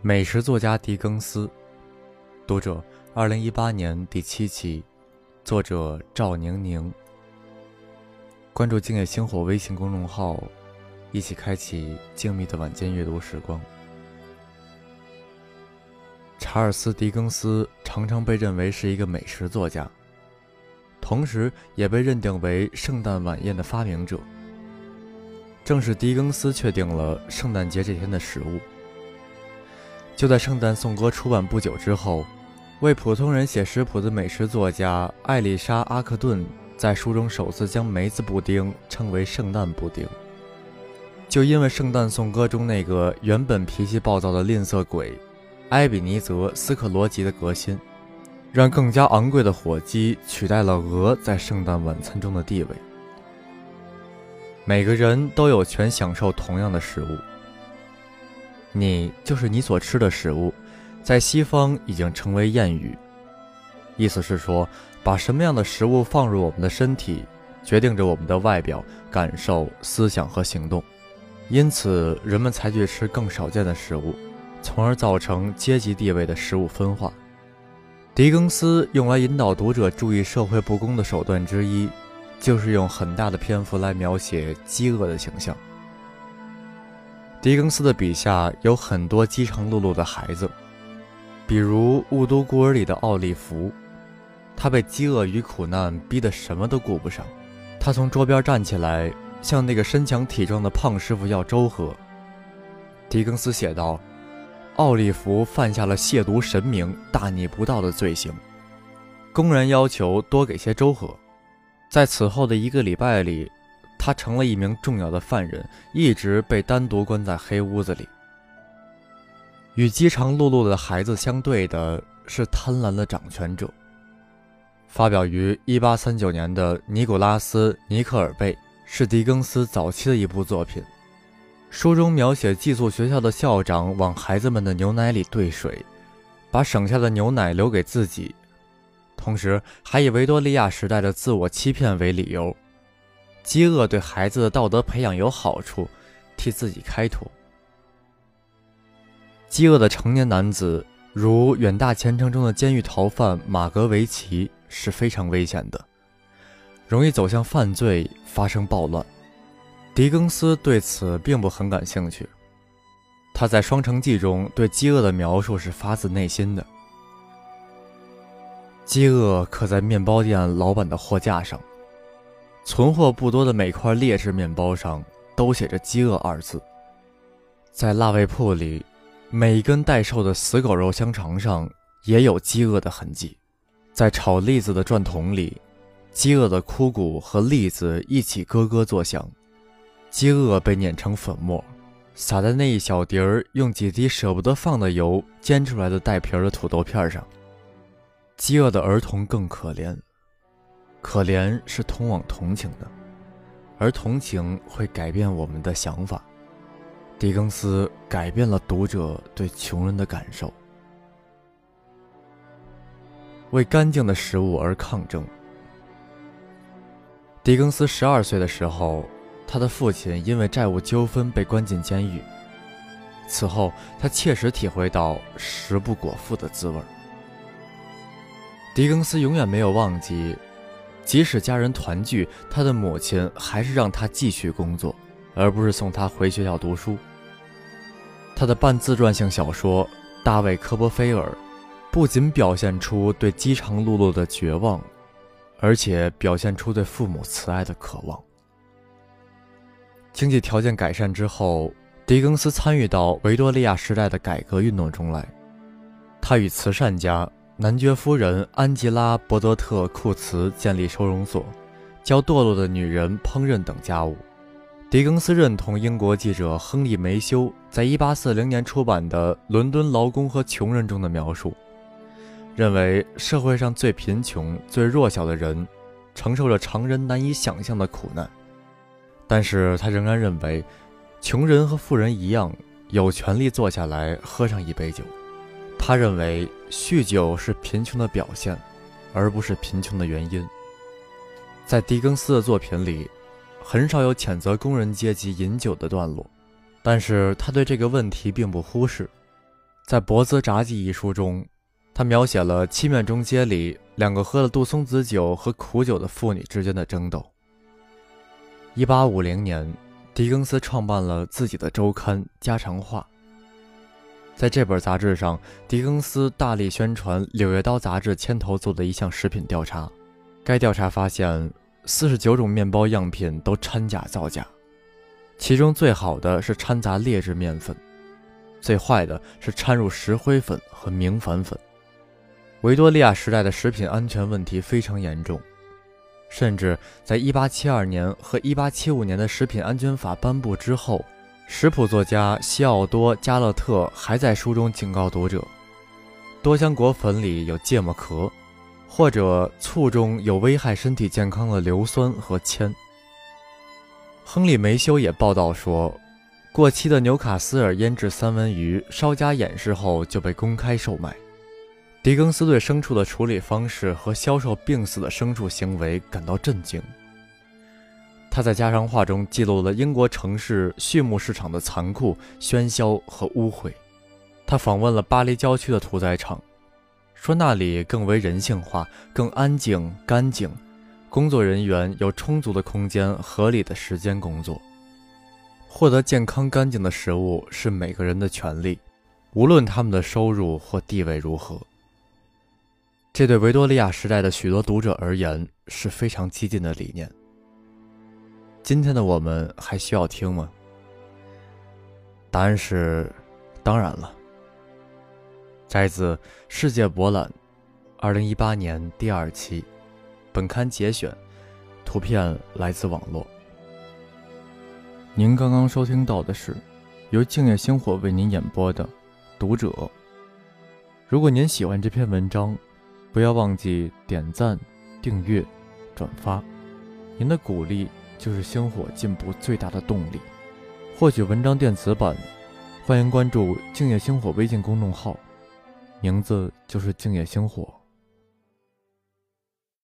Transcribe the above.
美食作家狄更斯，读者，二零一八年第七期，作者赵宁宁。关注“静夜星火”微信公众号，一起开启静谧的晚间阅读时光。查尔斯·狄更斯常常被认为是一个美食作家，同时也被认定为圣诞晚宴的发明者。正是狄更斯确定了圣诞节这天的食物。就在《圣诞颂歌》出版不久之后，为普通人写食谱的美食作家艾丽莎·阿克顿在书中首次将梅子布丁称为“圣诞布丁”。就因为《圣诞颂歌》中那个原本脾气暴躁的吝啬鬼埃比尼泽·斯克罗吉的革新，让更加昂贵的火鸡取代了鹅在圣诞晚餐中的地位。每个人都有权享受同样的食物。你就是你所吃的食物，在西方已经成为谚语，意思是说，把什么样的食物放入我们的身体，决定着我们的外表、感受、思想和行动。因此，人们才去吃更少见的食物，从而造成阶级地位的食物分化。狄更斯用来引导读者注意社会不公的手段之一，就是用很大的篇幅来描写饥饿的形象。狄更斯的笔下有很多饥肠辘辘的孩子，比如《雾都孤儿》里的奥利弗，他被饥饿与苦难逼得什么都顾不上。他从桌边站起来，向那个身强体壮的胖师傅要粥喝。狄更斯写道：“奥利弗犯下了亵渎神明、大逆不道的罪行，公然要求多给些粥喝。”在此后的一个礼拜里。他成了一名重要的犯人，一直被单独关在黑屋子里。与饥肠辘辘的孩子相对的是贪婪的掌权者。发表于1839年的《尼古拉斯·尼克尔贝》是狄更斯早期的一部作品。书中描写寄宿学校的校长往孩子们的牛奶里兑水，把省下的牛奶留给自己，同时还以维多利亚时代的自我欺骗为理由。饥饿对孩子的道德培养有好处，替自己开脱。饥饿的成年男子，如《远大前程》中的监狱逃犯马格维奇，是非常危险的，容易走向犯罪，发生暴乱。狄更斯对此并不很感兴趣。他在《双城记》中对饥饿的描述是发自内心的。饥饿刻在面包店老板的货架上。存货不多的每块劣质面包上都写着“饥饿”二字。在腊味铺里，每一根待售的死狗肉香肠上也有饥饿的痕迹。在炒栗子的转筒里，饥饿的枯骨和栗子一起咯咯作响。饥饿被碾成粉末，撒在那一小碟儿用几滴舍不得放的油煎出来的带皮儿的土豆片上。饥饿的儿童更可怜。可怜是通往同情的，而同情会改变我们的想法。狄更斯改变了读者对穷人的感受，为干净的食物而抗争。狄更斯十二岁的时候，他的父亲因为债务纠纷被关进监狱。此后，他切实体会到食不果腹的滋味。狄更斯永远没有忘记。即使家人团聚，他的母亲还是让他继续工作，而不是送他回学校读书。他的半自传性小说《大卫·科波菲尔》不仅表现出对饥肠辘辘的绝望，而且表现出对父母慈爱的渴望。经济条件改善之后，狄更斯参与到维多利亚时代的改革运动中来，他与慈善家。男爵夫人安吉拉·伯德特·库茨建立收容所，教堕落的女人烹饪等家务。狄更斯认同英国记者亨利·梅修在1840年出版的《伦敦劳工和穷人》中的描述，认为社会上最贫穷、最弱小的人，承受着常人难以想象的苦难。但是他仍然认为，穷人和富人一样，有权利坐下来喝上一杯酒。他认为酗酒是贫穷的表现，而不是贫穷的原因。在狄更斯的作品里，很少有谴责工人阶级饮酒的段落，但是他对这个问题并不忽视。在《博兹札记》一书中，他描写了七面中街里两个喝了杜松子酒和苦酒的妇女之间的争斗。一八五零年，狄更斯创办了自己的周刊《家常话》。在这本杂志上，狄更斯大力宣传《柳叶刀》杂志牵头做的一项食品调查。该调查发现，四十九种面包样品都掺假造假，其中最好的是掺杂劣质面粉。最坏的是掺入石灰粉和明矾粉。维多利亚时代的食品安全问题非常严重，甚至在1872年和1875年的食品安全法颁布之后，食谱作家西奥多·加勒特还在书中警告读者：多香果粉里有芥末壳，或者醋中有危害身体健康的硫酸和铅。亨利·梅修也报道说。过期的纽卡斯尔腌制三文鱼稍加掩饰后就被公开售卖。狄更斯对牲畜的处理方式和销售病死的牲畜行为感到震惊。他在家常话中记录了英国城市畜牧市场的残酷、喧嚣和污秽。他访问了巴黎郊区的屠宰场，说那里更为人性化、更安静、干净，工作人员有充足的空间、合理的时间工作。获得健康干净的食物是每个人的权利，无论他们的收入或地位如何。这对维多利亚时代的许多读者而言是非常激进的理念。今天的我们还需要听吗？答案是，当然了。摘自《世界博览》，二零一八年第二期，本刊节选，图片来自网络。您刚刚收听到的是由静夜星火为您演播的《读者》。如果您喜欢这篇文章，不要忘记点赞、订阅、转发。您的鼓励就是星火进步最大的动力。获取文章电子版，欢迎关注敬业星火微信公众号，名字就是敬业星火。